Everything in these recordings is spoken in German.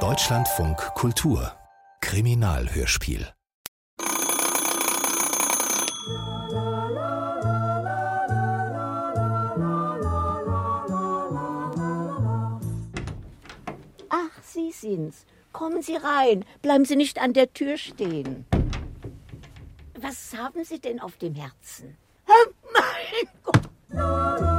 Deutschlandfunk Kultur Kriminalhörspiel Ach, Sie sind's. Kommen Sie rein. Bleiben Sie nicht an der Tür stehen. Was haben Sie denn auf dem Herzen? Mein Gott!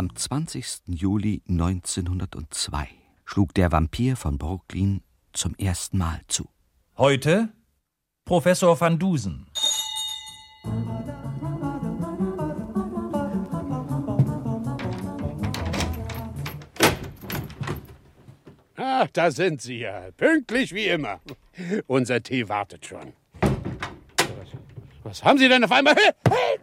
Am 20. Juli 1902 schlug der Vampir von Brooklyn zum ersten Mal zu. Heute Professor van Dusen. Ah, da sind Sie ja. Pünktlich wie immer. Unser Tee wartet schon. Was, was haben Sie denn auf einmal? Hey,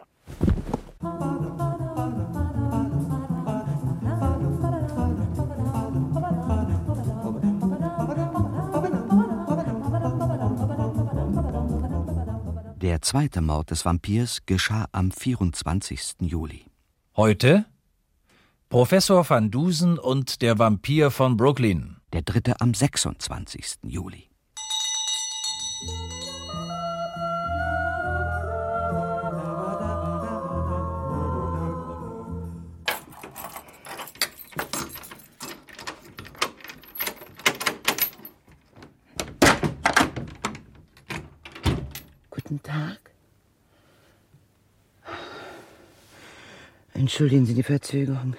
Der zweite Mord des Vampirs geschah am 24. Juli. Heute Professor van Dusen und der Vampir von Brooklyn. Der dritte am 26. Juli. Entschuldigen Sie die Verzögerung.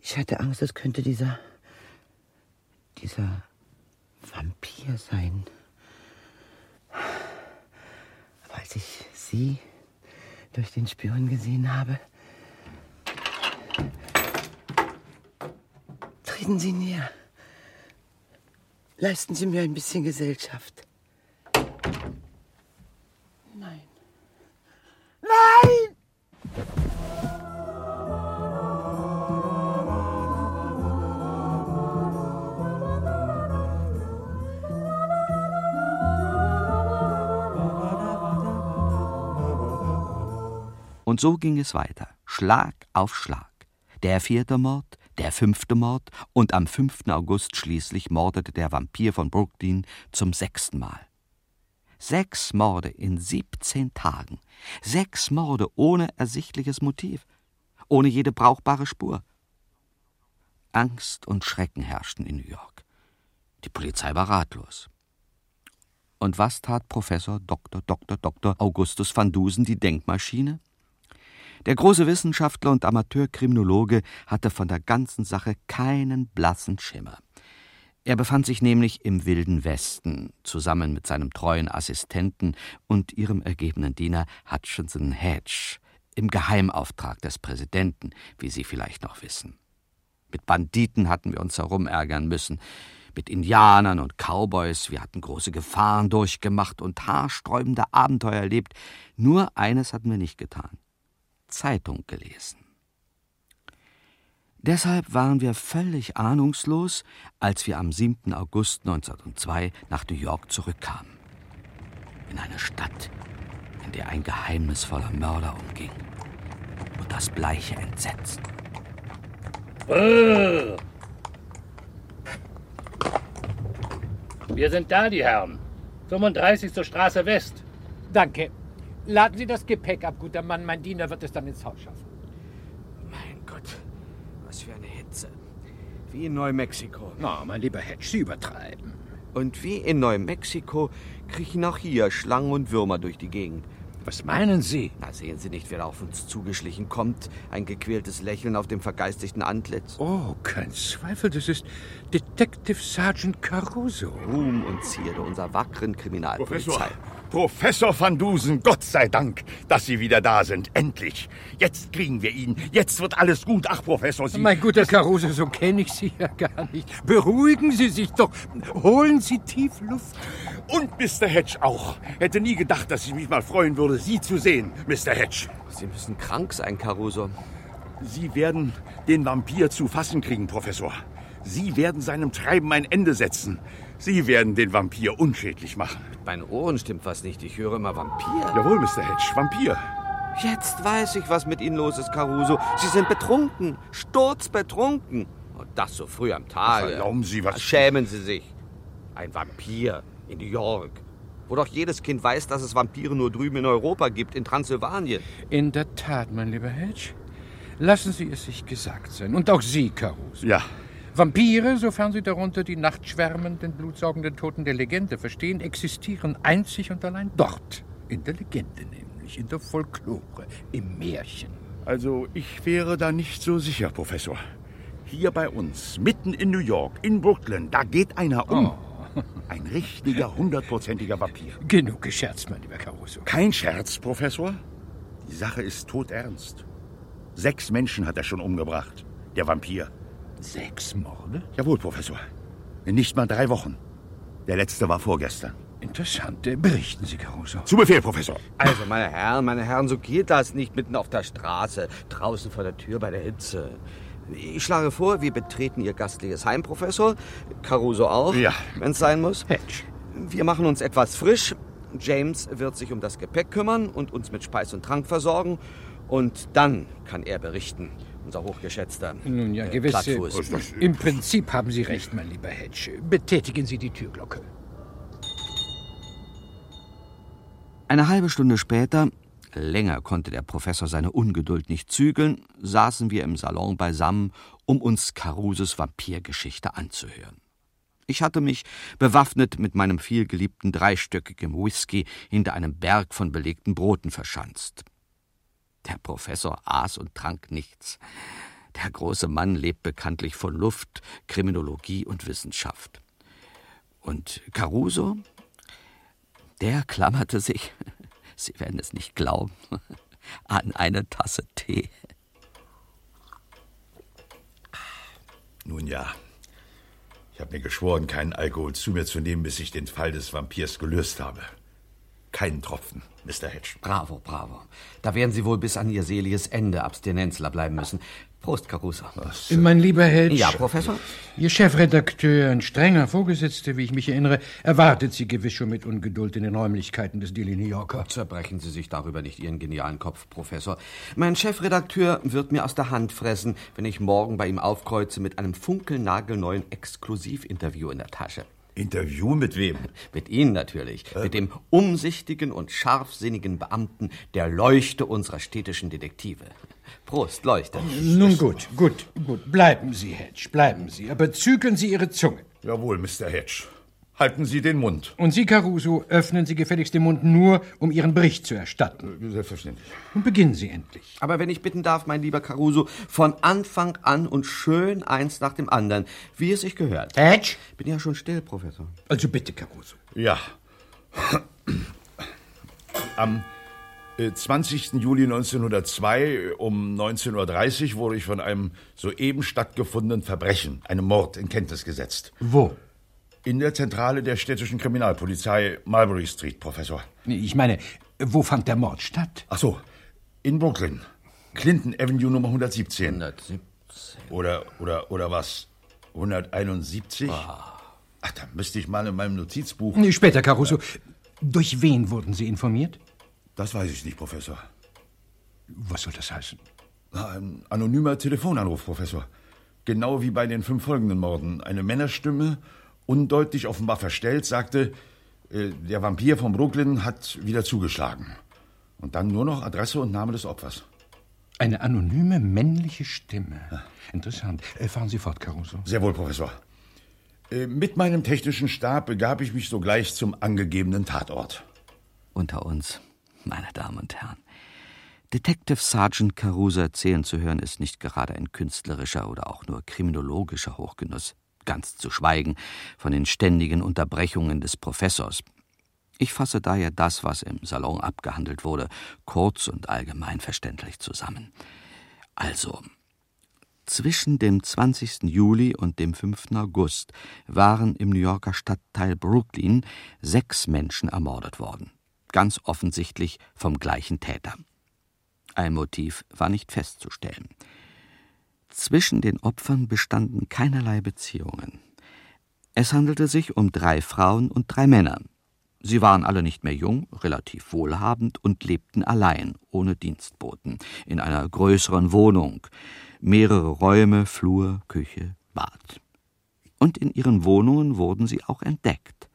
Ich hatte Angst, es könnte dieser. dieser Vampir sein. Aber als ich Sie durch den Spion gesehen habe. Treten Sie näher. Leisten Sie mir ein bisschen Gesellschaft. Und so ging es weiter, Schlag auf Schlag. Der vierte Mord, der fünfte Mord und am 5. August schließlich mordete der Vampir von Brooklyn zum sechsten Mal. Sechs Morde in 17 Tagen. Sechs Morde ohne ersichtliches Motiv. Ohne jede brauchbare Spur. Angst und Schrecken herrschten in New York. Die Polizei war ratlos. Und was tat Professor Dr. Dr. Dr. Augustus van Dusen, die Denkmaschine? Der große Wissenschaftler und Amateurkriminologe hatte von der ganzen Sache keinen blassen Schimmer. Er befand sich nämlich im wilden Westen, zusammen mit seinem treuen Assistenten und ihrem ergebenen Diener Hutchinson Hedge, im Geheimauftrag des Präsidenten, wie Sie vielleicht noch wissen. Mit Banditen hatten wir uns herumärgern müssen, mit Indianern und Cowboys, wir hatten große Gefahren durchgemacht und haarsträubende Abenteuer erlebt. Nur eines hatten wir nicht getan. Zeitung gelesen. Deshalb waren wir völlig ahnungslos, als wir am 7. August 1902 nach New York zurückkamen. In eine Stadt, in der ein geheimnisvoller Mörder umging. Und das bleiche Entsetzen. Oh. Wir sind da, die Herren. 35. Straße West. Danke. Laden Sie das Gepäck ab, guter Mann. Mein Diener wird es dann ins Haus schaffen. Mein Gott, was für eine Hitze. Wie in Neumexiko. Na, mein lieber Hedge, Sie übertreiben. Und wie in Neumexiko kriechen auch hier Schlangen und Würmer durch die Gegend. Was meinen Sie? Na, sehen Sie nicht, wer auf uns zugeschlichen kommt? Ein gequältes Lächeln auf dem vergeistigten Antlitz. Oh, kein Zweifel, das ist Detective Sergeant Caruso. Ruhm und Zierde unserer wackeren Kriminalpolizei. Professor, Professor van Dusen, Gott sei Dank, dass Sie wieder da sind. Endlich. Jetzt kriegen wir ihn. Jetzt wird alles gut. Ach, Professor, Sie... Mein guter Caruso, so kenne ich Sie ja gar nicht. Beruhigen Sie sich doch. Holen Sie tief Luft. Und Mr. Hedge auch. Hätte nie gedacht, dass ich mich mal freuen würde, Sie zu sehen, Mr. Hedge. Sie müssen krank sein, Caruso. Sie werden den Vampir zu fassen kriegen, Professor. Sie werden seinem Treiben ein Ende setzen. Sie werden den Vampir unschädlich machen. Mit meinen Ohren stimmt was nicht. Ich höre immer Vampir. Jawohl, Mr. Hedge, Vampir. Jetzt weiß ich, was mit Ihnen los ist, Caruso. Sie sind betrunken, sturzbetrunken. Und das so früh am Tage. Erlauben Sie was? Schämen Sie sich. Ein Vampir in New York. Wo doch jedes Kind weiß, dass es Vampire nur drüben in Europa gibt, in Transsilvanien. In der Tat, mein lieber Hedge. Lassen Sie es sich gesagt sein. Und auch Sie, Caruso. Ja. Vampire, sofern Sie darunter die nachtschwärmenden, blutsaugenden Toten der Legende verstehen, existieren einzig und allein dort. In der Legende nämlich, in der Folklore, im Märchen. Also, ich wäre da nicht so sicher, Professor. Hier bei uns, mitten in New York, in Brooklyn, da geht einer um. Oh. Ein richtiger, hundertprozentiger Vampir. Genug gescherzt, mein lieber Caruso. Kein Scherz, Professor. Die Sache ist todernst. Sechs Menschen hat er schon umgebracht. Der Vampir. Sechs Morde? Jawohl, Professor. In nicht mal drei Wochen. Der letzte war vorgestern. Interessant. Berichten Sie, Caruso. Zu Befehl, Professor. Also, meine Herren, meine Herren, so geht das nicht mitten auf der Straße, draußen vor der Tür bei der Hitze. Ich schlage vor, wir betreten Ihr gastliches Heim, Professor. Caruso auch, Ja. wenn es sein muss. Hedge. Wir machen uns etwas frisch. James wird sich um das Gepäck kümmern und uns mit Speis und Trank versorgen. Und dann kann er berichten, unser hochgeschätzter Nun ja, äh, gewiss. äh, Plattfuß. Im Prinzip haben Sie recht, mein lieber Hedge. Betätigen Sie die Türglocke. Eine halbe Stunde später, länger konnte der Professor seine Ungeduld nicht zügeln, saßen wir im Salon beisammen, um uns Caruses Vampirgeschichte anzuhören. Ich hatte mich, bewaffnet mit meinem vielgeliebten dreistöckigen Whisky, hinter einem Berg von belegten Broten verschanzt. Der Professor aß und trank nichts. Der große Mann lebt bekanntlich von Luft, Kriminologie und Wissenschaft. Und Caruso, der klammerte sich, Sie werden es nicht glauben, an eine Tasse Tee. Nun ja. Ich habe mir geschworen, keinen Alkohol zu mir zu nehmen, bis ich den Fall des Vampirs gelöst habe. Keinen Tropfen, Mr. Hedge. Bravo, bravo. Da werden Sie wohl bis an Ihr seliges Ende Abstinenzler bleiben müssen. Prost, Caruso. Mein lieber Hedge. Ja, Professor? Ihr Chefredakteur, ein strenger Vorgesetzter, wie ich mich erinnere, erwartet Sie gewiss schon mit Ungeduld in den Räumlichkeiten des Daily New Yorker. Zerbrechen Sie sich darüber nicht Ihren genialen Kopf, Professor. Mein Chefredakteur wird mir aus der Hand fressen, wenn ich morgen bei ihm aufkreuze mit einem funkelnagelneuen Exklusivinterview in der Tasche. Interview mit wem? Mit Ihnen natürlich. Mit dem umsichtigen und scharfsinnigen Beamten der Leuchte unserer städtischen Detektive. Prost, Leuchte. Nun gut, gut, gut. Bleiben Sie, Hedge, bleiben Sie. Aber zügeln Sie Ihre Zunge. Jawohl, Mr. Hedge. Halten Sie den Mund. Und Sie, Caruso, öffnen Sie gefälligst den Mund nur, um Ihren Bericht zu erstatten. Selbstverständlich. Und beginnen Sie endlich. Aber wenn ich bitten darf, mein lieber Caruso, von Anfang an und schön eins nach dem anderen, wie es sich gehört. Hedge? Bin ja schon still, Professor. Also bitte, Caruso. Ja. Am äh, 20. Juli 1902 um 19.30 Uhr wurde ich von einem soeben stattgefundenen Verbrechen, einem Mord, in Kenntnis gesetzt. Wo? In der Zentrale der städtischen Kriminalpolizei, Mulberry Street, Professor. Ich meine, wo fand der Mord statt? Ach so, in Brooklyn. Clinton Avenue Nummer 117. 117. Oder, oder, oder was? 171? Ach, da müsste ich mal in meinem Notizbuch. Nee, Später, Caruso. Durch wen wurden Sie informiert? Das weiß ich nicht, Professor. Was soll das heißen? Ein anonymer Telefonanruf, Professor. Genau wie bei den fünf folgenden Morden. Eine Männerstimme, undeutlich offenbar verstellt, sagte, äh, der Vampir von Brooklyn hat wieder zugeschlagen. Und dann nur noch Adresse und Name des Opfers. Eine anonyme männliche Stimme. Interessant. Äh, fahren Sie fort, Caruso. Sehr wohl, Professor. Äh, Mit meinem technischen Stab begab ich mich sogleich zum angegebenen Tatort. Unter uns, meine Damen und Herren. Detective Sergeant Caruso erzählen zu hören, ist nicht gerade ein künstlerischer oder auch nur kriminologischer Hochgenuss, ganz zu schweigen von den ständigen Unterbrechungen des Professors. Ich fasse daher das, was im Salon abgehandelt wurde, kurz und allgemein verständlich zusammen. Also, zwischen dem 20. Juli und dem 5. August waren im New Yorker Stadtteil Brooklyn sechs Menschen ermordet worden. Ganz offensichtlich vom gleichen Täter. Ein Motiv war nicht festzustellen. Zwischen den Opfern bestanden keinerlei Beziehungen. Es handelte sich um drei Frauen und drei Männer. Sie waren alle nicht mehr jung, relativ wohlhabend und lebten allein, ohne Dienstboten, in einer größeren Wohnung, mehrere Räume, Flur, Küche, Bad. Und in ihren Wohnungen wurden sie auch entdeckt.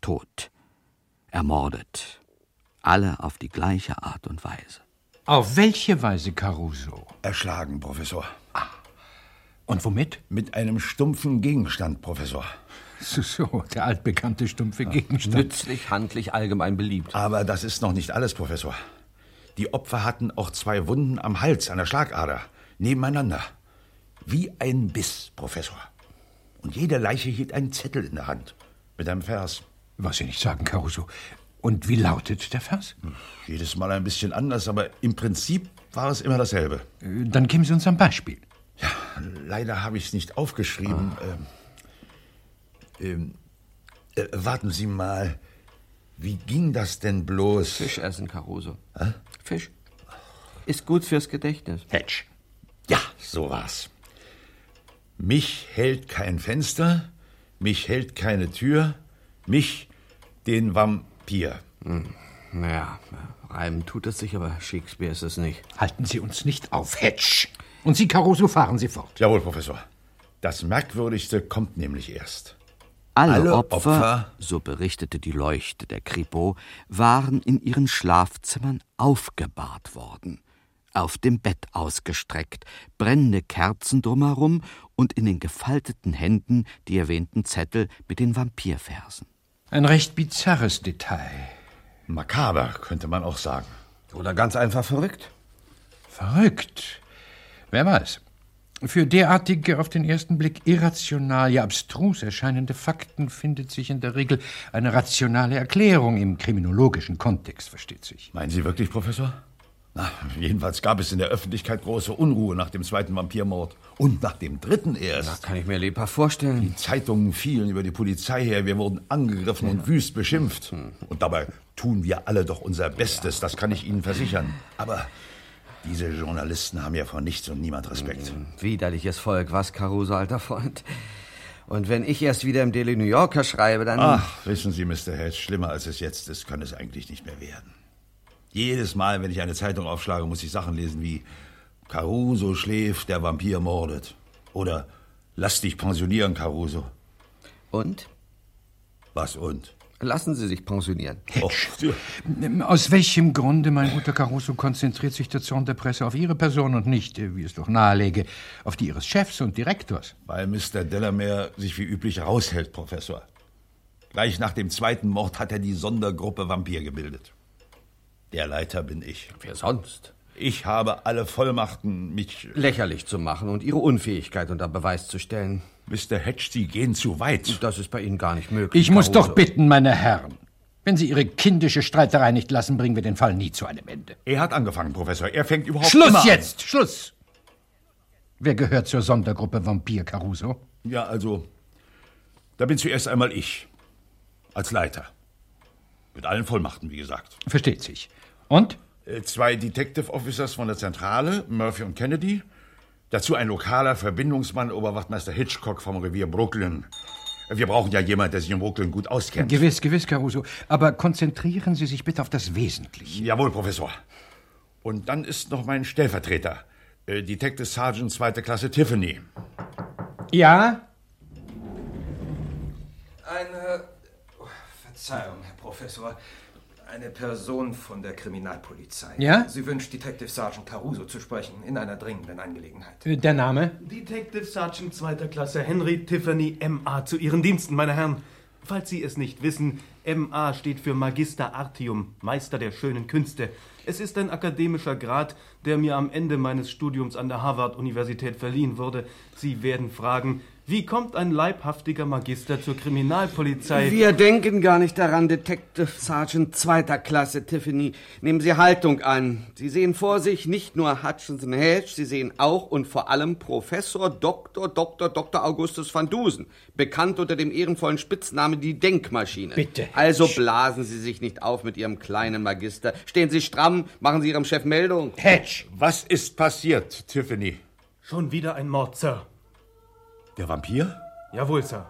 Tot, ermordet, alle auf die gleiche Art und Weise. Auf welche Weise, Caruso? Erschlagen, Professor. Und womit? Mit einem stumpfen Gegenstand, Professor. So, so, der altbekannte stumpfe Gegenstand. Nützlich, handlich, allgemein beliebt. Aber das ist noch nicht alles, Professor. Die Opfer hatten auch zwei Wunden am Hals, an der Schlagader, nebeneinander. Wie ein Biss, Professor. Und jede Leiche hielt einen Zettel in der Hand. Mit einem Vers. Was Sie nicht sagen, Caruso. Und wie lautet der Vers? Jedes Mal ein bisschen anders, aber im Prinzip war es immer dasselbe. Äh, Dann geben Sie uns ein Beispiel. Leider habe ich es nicht aufgeschrieben. Ähm, ähm, äh, warten Sie mal. Wie ging das denn bloß? Fisch essen, Caruso. Fisch. Ist gut fürs Gedächtnis. Hedge. Ja, so war's. Mich hält kein Fenster, mich hält keine Tür, mich, den Vampir. Naja, reimen tut es sich, aber Shakespeare ist es nicht. Halten Sie uns nicht auf, Hedge. Und Sie, Caruso, fahren Sie fort. Jawohl, Professor. Das Merkwürdigste kommt nämlich erst. Alle, Alle Opfer, Opfer- so berichtete die Leuchte der Kripo, waren in ihren Schlafzimmern aufgebahrt worden, auf dem Bett ausgestreckt, brennende Kerzen drumherum und in den gefalteten Händen die erwähnten Zettel mit den Vampirversen. Ein recht bizarres Detail. Makaber, könnte man auch sagen. Oder ganz einfach verrückt. Verrückt. Wer weiß. Für derartige auf den ersten Blick irrational, ja abstrus erscheinende Fakten findet sich in der Regel eine rationale Erklärung im kriminologischen Kontext, versteht sich. Meinen Sie wirklich, Professor? Na, jedenfalls gab es in der Öffentlichkeit große Unruhe nach dem zweiten Vampirmord. Und nach dem dritten erst. Kann ich mir lebhaft vorstellen. Die Zeitungen fielen über die Polizei her, wir wurden angegriffen und wüst beschimpft. Und dabei tun wir alle doch unser Bestes, das kann ich Ihnen versichern. Aber diese Journalisten haben ja vor nichts und niemand Respekt. Widerliches Volk, was, Caruso, alter Freund? Und wenn ich erst wieder im Daily New Yorker schreibe, dann... Ach, wissen Sie, Mr. Hedge, schlimmer als es jetzt ist, kann es eigentlich nicht mehr werden. Jedes Mal, wenn ich eine Zeitung aufschlage, muss ich Sachen lesen wie Caruso schläft, der Vampir mordet. Oder Lass dich pensionieren, Caruso. Und? Was und? Lassen Sie sich pensionieren. Oh, Aus welchem Grunde, mein guter Caruso, konzentriert sich der Zorn der Presse auf Ihre Person und nicht, äh, wie es doch nahelege, auf die Ihres Chefs und Direktors? weil Mr. Delamere sich wie üblich raushält, Professor. Gleich nach dem zweiten Mord hat er die Sondergruppe Vampir gebildet. Der Leiter bin ich. Wer sonst? Ich habe alle Vollmachten, mich... Lächerlich zu machen und Ihre Unfähigkeit unter Beweis zu stellen. Mr. Hedge, Sie gehen zu weit. Das ist bei Ihnen gar nicht möglich. Ich muss Caruso. doch bitten, meine Herren. Wenn Sie Ihre kindische Streiterei nicht lassen, bringen wir den Fall nie zu einem Ende. Er hat angefangen, Professor. Er fängt überhaupt Schluss immer jetzt! Schluss! Wer gehört zur Sondergruppe Vampir, Caruso? An. Ja, also, da bin zuerst einmal ich. Als Leiter. Mit allen Vollmachten, wie gesagt. Versteht sich. Und? Äh, Zwei Detective Officers von der Zentrale, Murphy und Kennedy. Dazu ein lokaler Verbindungsmann, Oberwachtmeister Hitchcock vom Revier Brooklyn. Wir brauchen ja jemanden, der sich in Brooklyn gut auskennt. Gewiss, gewiss, Caruso. Aber konzentrieren Sie sich bitte auf das Wesentliche. Jawohl, Professor. Und dann ist noch mein Stellvertreter, äh, Detective Sergeant zweite Klasse Tiffany. Ja? Eine. oh, Verzeihung, Herr Professor. Eine Person von der Kriminalpolizei. Ja? Sie wünscht Detective Sergeant Caruso zu sprechen in einer dringenden Angelegenheit. Der Name? Detective Sergeant zweiter Klasse Henry Tiffany MA zu Ihren Diensten, meine Herren. Falls Sie es nicht wissen, MA steht für Magister Artium, Meister der schönen Künste. Es ist ein akademischer Grad, der mir am Ende meines Studiums an der Harvard-Universität verliehen wurde. Sie werden fragen, wie kommt ein leibhaftiger Magister zur Kriminalpolizei? Wir denken gar nicht daran, Detective Sergeant zweiter Klasse, Tiffany. Nehmen Sie Haltung an. Sie sehen vor sich nicht nur Hutchinson Hedge, Sie sehen auch und vor allem Professor Dr. Dr. Dr. Augustus van Dusen, bekannt unter dem ehrenvollen Spitznamen die Denkmaschine. Bitte, Also blasen Sie sich nicht auf mit Ihrem kleinen Magister. Stehen Sie stramm, machen Sie Ihrem Chef Meldung. Hedge! Was ist passiert, Tiffany? Schon wieder ein Mord, Sir. Der Vampir? Jawohl, Sir.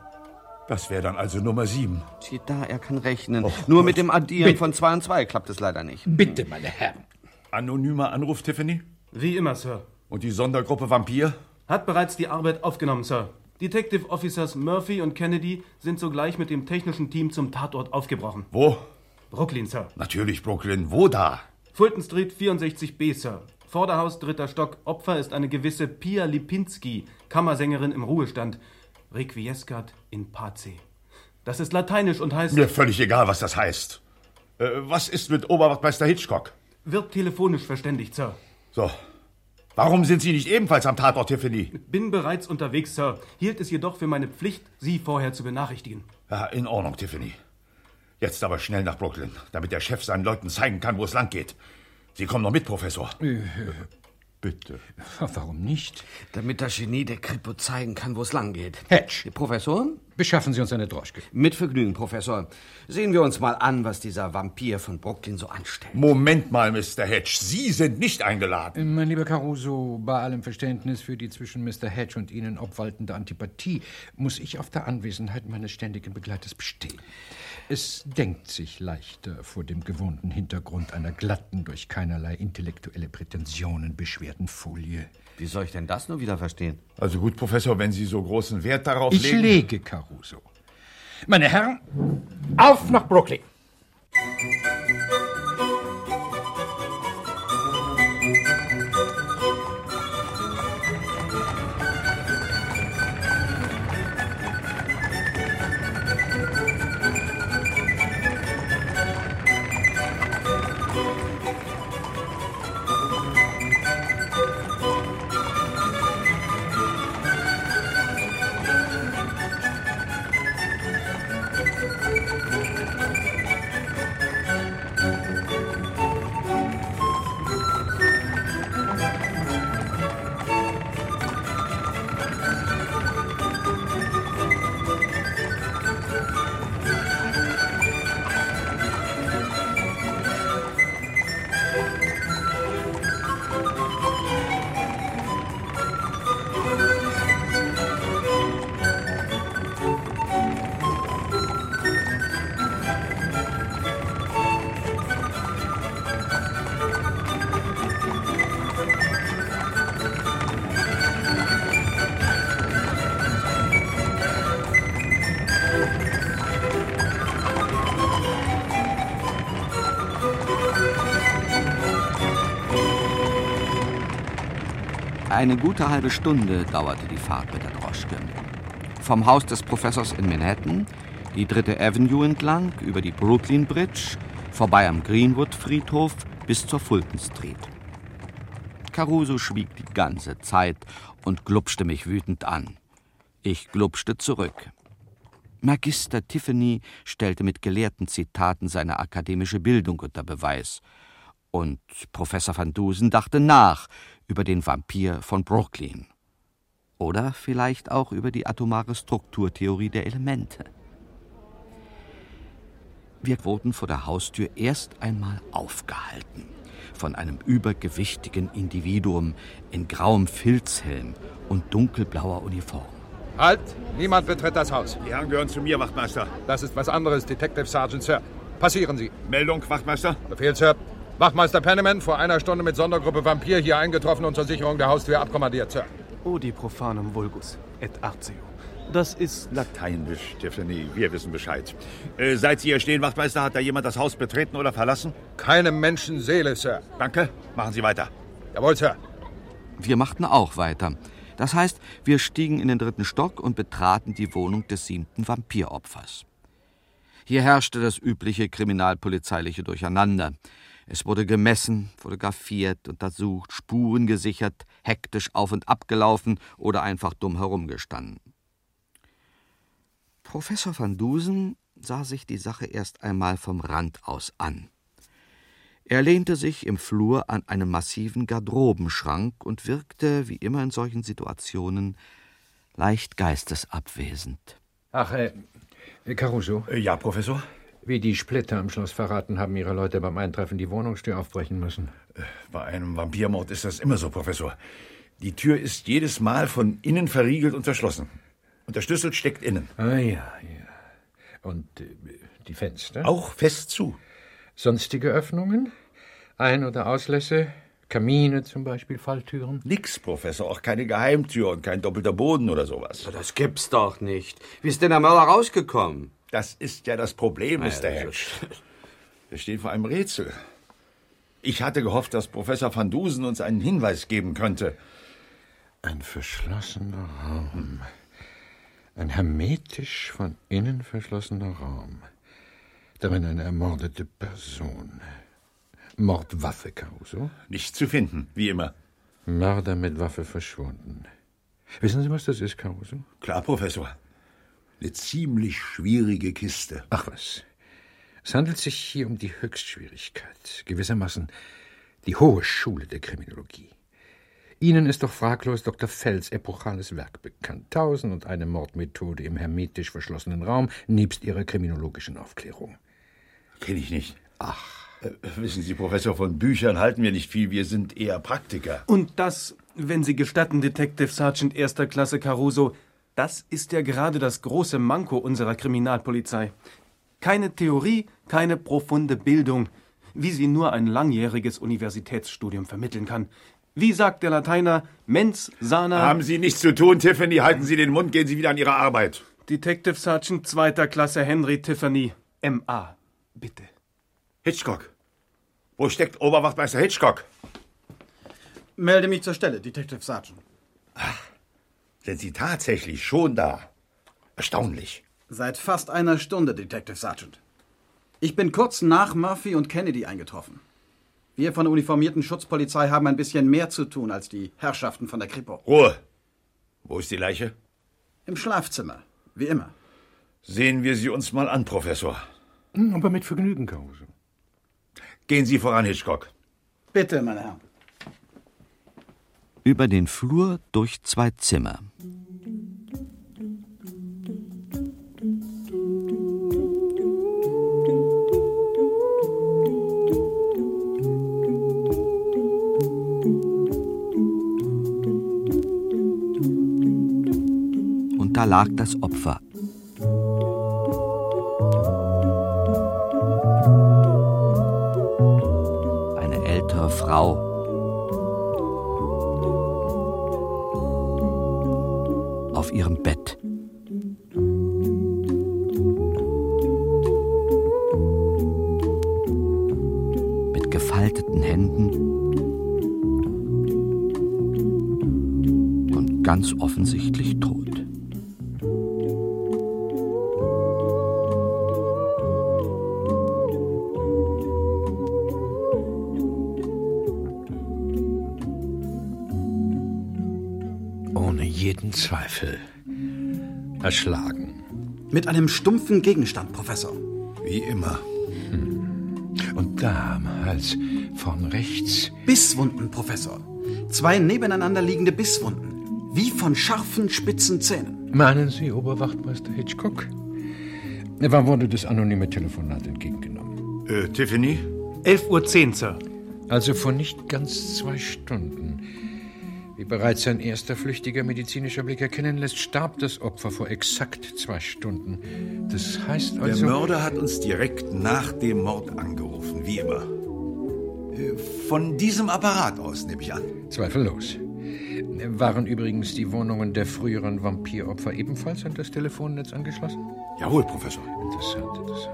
Das wäre dann also Nummer sieben. Steht da, er kann rechnen. Nur mit dem Addieren Bitte. von zwei und zwei klappt es leider nicht. Bitte, meine Herren. Anonymer Anruf, Tiffany? Wie immer, Sir. Und die Sondergruppe Vampir? Hat bereits die Arbeit aufgenommen, Sir. Detective Officers Murphy und Kennedy sind sogleich mit dem technischen Team zum Tatort aufgebrochen. Wo? Brooklyn, Sir. Natürlich Brooklyn. Wo da? Fulton Street 64b, Sir. Vorderhaus, dritter Stock. Opfer ist eine gewisse Pia Lipinski, Kammersängerin im Ruhestand. Requiescat in pace. Das ist lateinisch und heißt... Mir völlig egal, was das heißt. Äh, was ist mit Oberwachtmeister Hitchcock? Wird telefonisch verständigt, Sir. So. Warum sind Sie nicht ebenfalls am Tatort, Tiffany? Bin bereits unterwegs, Sir. Hielt es jedoch für meine Pflicht, Sie vorher zu benachrichtigen. Ja, in Ordnung, Tiffany. Jetzt aber schnell nach Brooklyn, damit der Chef seinen Leuten zeigen kann, wo es lang geht. Sie kommen noch mit, Professor. Bitte. Warum nicht? Damit das Genie der Kripo zeigen kann, wo es lang geht. Hedge. Professor? Beschaffen Sie uns eine Droschke. Mit Vergnügen, Professor. Sehen wir uns mal an, was dieser Vampir von Brooklyn so anstellt. Moment mal, Mr. Hedge. Sie sind nicht eingeladen. Mein lieber Caruso, bei allem Verständnis für die zwischen Mr. Hedge und Ihnen obwaltende Antipathie muss ich auf der Anwesenheit meines ständigen Begleiters bestehen. Es denkt sich leichter vor dem gewohnten Hintergrund einer glatten, durch keinerlei intellektuelle Prätensionen beschwerten Folie. Wie soll ich denn das nur wieder verstehen? Also gut, Professor, wenn Sie so großen Wert darauf Ich legen. lege, Caruso. Meine Herren, auf nach Brooklyn! Eine gute halbe Stunde dauerte die Fahrt mit der Droschke. Vom Haus des Professors in Manhattan, die dritte Avenue entlang, über die Brooklyn Bridge, vorbei am Greenwood-Friedhof bis zur Fulton Street. Caruso schwieg die ganze Zeit und glupschte mich wütend an. Ich glupschte zurück. Magister Tiffany stellte mit gelehrten Zitaten seine akademische Bildung unter Beweis. Und Professor van Dusen dachte nach über den Vampir von Brooklyn. Oder vielleicht auch über die atomare Strukturtheorie der Elemente. Wir wurden vor der Haustür erst einmal aufgehalten von einem übergewichtigen Individuum in grauem Filzhelm und dunkelblauer Uniform. Halt! Niemand betritt das Haus. Die Herren gehören zu mir, Wachtmeister. Das ist was anderes, Detective Sergeant Sir. Passieren Sie. Meldung, Wachtmeister. Befehl, Sir. Wachmeister Penniman vor einer Stunde mit Sondergruppe Vampir hier eingetroffen und zur Sicherung der Haustür abkommandiert, Sir. Odi profanum vulgus et artio. Das ist Lateinisch, Tiffany. Wir wissen Bescheid. Äh, seit Sie hier stehen, Wachtmeister, hat da jemand das Haus betreten oder verlassen? Keine Menschenseele, Sir. Danke. Machen Sie weiter. Jawohl, Sir. Wir machten auch weiter. Das heißt, wir stiegen in den dritten Stock und betraten die Wohnung des siebten Vampiropfers. Hier herrschte das übliche kriminalpolizeiliche Durcheinander. Es wurde gemessen, fotografiert, untersucht, Spuren gesichert, hektisch auf und ab gelaufen oder einfach dumm herumgestanden. Professor van Dusen sah sich die Sache erst einmal vom Rand aus an. Er lehnte sich im Flur an einem massiven Garderobenschrank und wirkte, wie immer in solchen Situationen, leicht geistesabwesend. Ach, äh, Caruso. Äh, ja, Professor? Wie die Splitter am Schloss verraten, haben Ihre Leute beim Eintreffen die Wohnungstür aufbrechen müssen. Bei einem Vampirmord ist das immer so, Professor. Die Tür ist jedes Mal von innen verriegelt und verschlossen. Und der Schlüssel steckt innen. Ah ja, ja. Und äh, die Fenster? Auch fest zu. Sonstige Öffnungen? Ein- oder Auslässe? Kamine zum Beispiel, Falltüren? Nix, Professor. Auch keine Geheimtür und kein doppelter Boden oder sowas. Das gibt's doch nicht. Wie ist denn der Mörder rausgekommen? Das ist ja das Problem, Mr. ja, Hedge. Wir stehen vor einem Rätsel. Ich hatte gehofft, dass Professor Van Dusen uns einen Hinweis geben könnte. Ein verschlossener Raum. Ein hermetisch von innen verschlossener Raum. Darin eine ermordete Person. Mordwaffe, Caruso? Nicht zu finden, wie immer. Mörder mit Waffe verschwunden. Wissen Sie, was das ist, Caruso? Klar, Professor. Eine ziemlich schwierige Kiste. Ach was. Es handelt sich hier um die Höchstschwierigkeit, gewissermaßen die hohe Schule der Kriminologie. Ihnen ist doch fraglos Dr. Fells epochales Werk bekannt. Tausend und eine Mordmethode im hermetisch verschlossenen Raum, nebst Ihrer kriminologischen Aufklärung. Kenne ich nicht. Ach. Äh, wissen Sie, Professor, von Büchern halten wir nicht viel. Wir sind eher Praktiker. Und das, wenn Sie gestatten, Detective Sergeant erster Klasse Caruso, das ist ja gerade das große Manko unserer Kriminalpolizei. Keine Theorie, keine profunde Bildung, wie sie nur ein langjähriges Universitätsstudium vermitteln kann. Wie sagt der Lateiner, mens sana... Haben Sie nichts zu tun, Tiffany? Halten Sie den Mund, gehen Sie wieder an Ihre Arbeit. Detective Sergeant zweiter Klasse Henry Tiffany, M.A. Bitte. Hitchcock. Wo steckt Oberwachtmeister Hitchcock? Melde mich zur Stelle, Detective Sergeant. Sind Sie tatsächlich schon da? Erstaunlich. Seit fast einer Stunde, Detective Sergeant. Ich bin kurz nach Murphy und Kennedy eingetroffen. Wir von der uniformierten Schutzpolizei haben ein bisschen mehr zu tun als die Herrschaften von der Kripo. Ruhe. Wo ist die Leiche? Im Schlafzimmer, wie immer. Sehen wir sie uns mal an, Professor. Hm, Aber mit Vergnügen, Caruso. Gehen Sie voran, Hitchcock. Bitte, meine Herren. Über den Flur durch zwei Zimmer. Und da lag das Opfer. Eine ältere Frau. Ihrem Bett. Mit gefalteten Händen und ganz offensichtlich tot. Erschlagen. Mit einem stumpfen Gegenstand, Professor. Wie immer. Und da am Hals, vorn rechts. Bisswunden, Professor. Zwei nebeneinander liegende Bisswunden. Wie von scharfen, spitzen Zähnen. Meinen Sie, Oberwachtmeister Hitchcock? Wann wurde das anonyme Telefonat entgegengenommen? Äh, Tiffany? 11.10 Uhr, Sir. Also vor nicht ganz zwei Stunden. Wie bereits sein erster flüchtiger medizinischer Blick erkennen lässt, starb das Opfer vor exakt zwei Stunden. Das heißt Der also. Mörder hat uns direkt nach dem Mord angerufen, wie immer. Äh, Von diesem Apparat aus, nehme ich an. Zweifellos. Waren übrigens die Wohnungen der früheren Vampiropfer ebenfalls an das Telefonnetz angeschlossen? Jawohl, Professor. Interessant, interessant.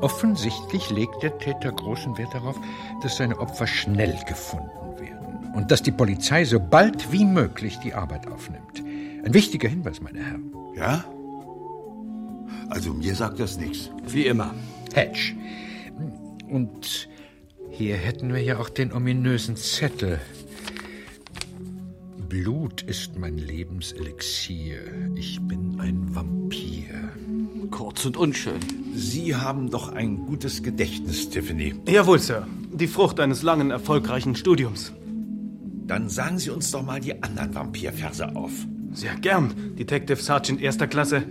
Offensichtlich legt der Täter großen Wert darauf, dass seine Opfer schnell gefunden werden und dass die Polizei so bald wie möglich die Arbeit aufnimmt. Ein wichtiger Hinweis, meine Herren. Ja? Also mir sagt das nichts. Wie immer. Hedge. Und hier hätten wir ja auch den ominösen Zettel. Blut ist mein Lebenselixier. Ich bin ein Vampir. Kurz und unschön. Sie haben doch ein gutes Gedächtnis, Tiffany. Jawohl, Sir. Die Frucht eines langen, erfolgreichen Studiums. Dann sagen Sie uns doch mal die anderen Vampirverse auf. Sehr gern, Detective Sergeant erster Klasse.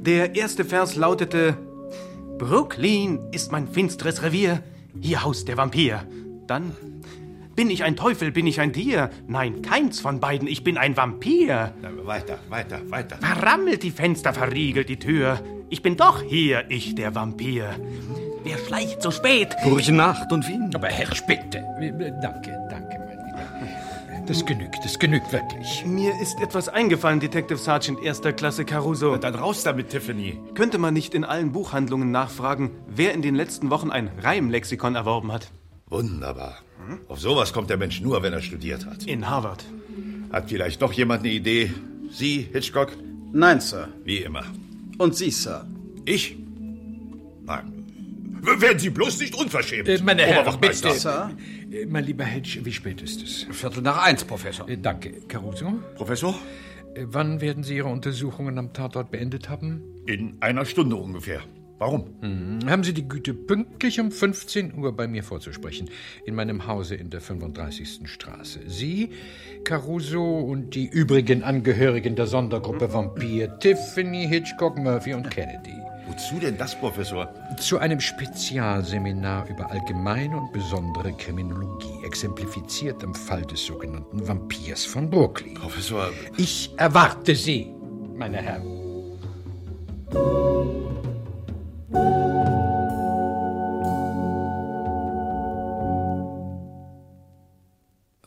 Der erste Vers lautete: Brooklyn ist mein finstres Revier, hier haust der Vampir. Dann Bin ich ein Teufel? Bin ich ein Tier? Nein, keins von beiden. Ich bin ein Vampir. Weiter, weiter, weiter. Verrammelt die Fenster, verriegelt die Tür. Ich bin doch hier, ich der Vampir. Wer schleicht so spät? Durch Nacht und Wien. Aber Herr Späte, danke. Das genügt, das genügt wirklich. Mir ist etwas eingefallen, Detective Sergeant erster Klasse Caruso. Dann raus damit, Tiffany. Könnte man nicht in allen Buchhandlungen nachfragen, wer in den letzten Wochen ein Reimlexikon erworben hat? Wunderbar. Auf sowas kommt der Mensch nur, wenn er studiert hat. In Harvard. Hat vielleicht doch jemand eine Idee? Sie, Hitchcock? Nein, Sir. Wie immer. Und Sie, Sir? Ich? Nein. W- Werden Sie bloß nicht unverschämt. Äh, meine Herren, bitte. Sir? Äh, Mein lieber Hedge, wie spät ist es? Viertel nach eins, Professor. Äh, Danke. Caruso? Professor? Äh, Wann werden Sie Ihre Untersuchungen am Tatort beendet haben? In einer Stunde ungefähr. Warum? Hm, Haben Sie die Güte, pünktlich um 15 Uhr bei mir vorzusprechen, in meinem Hause in der 35. Straße. Sie, Caruso und die übrigen Angehörigen der Sondergruppe Vampir, Tiffany, Hitchcock, Murphy und Kennedy. Wozu denn das, Professor? Zu einem Spezialseminar über allgemeine und besondere Kriminologie, exemplifiziert im Fall des sogenannten Vampirs von Brooklyn. Professor. Ich erwarte Sie, meine Herren.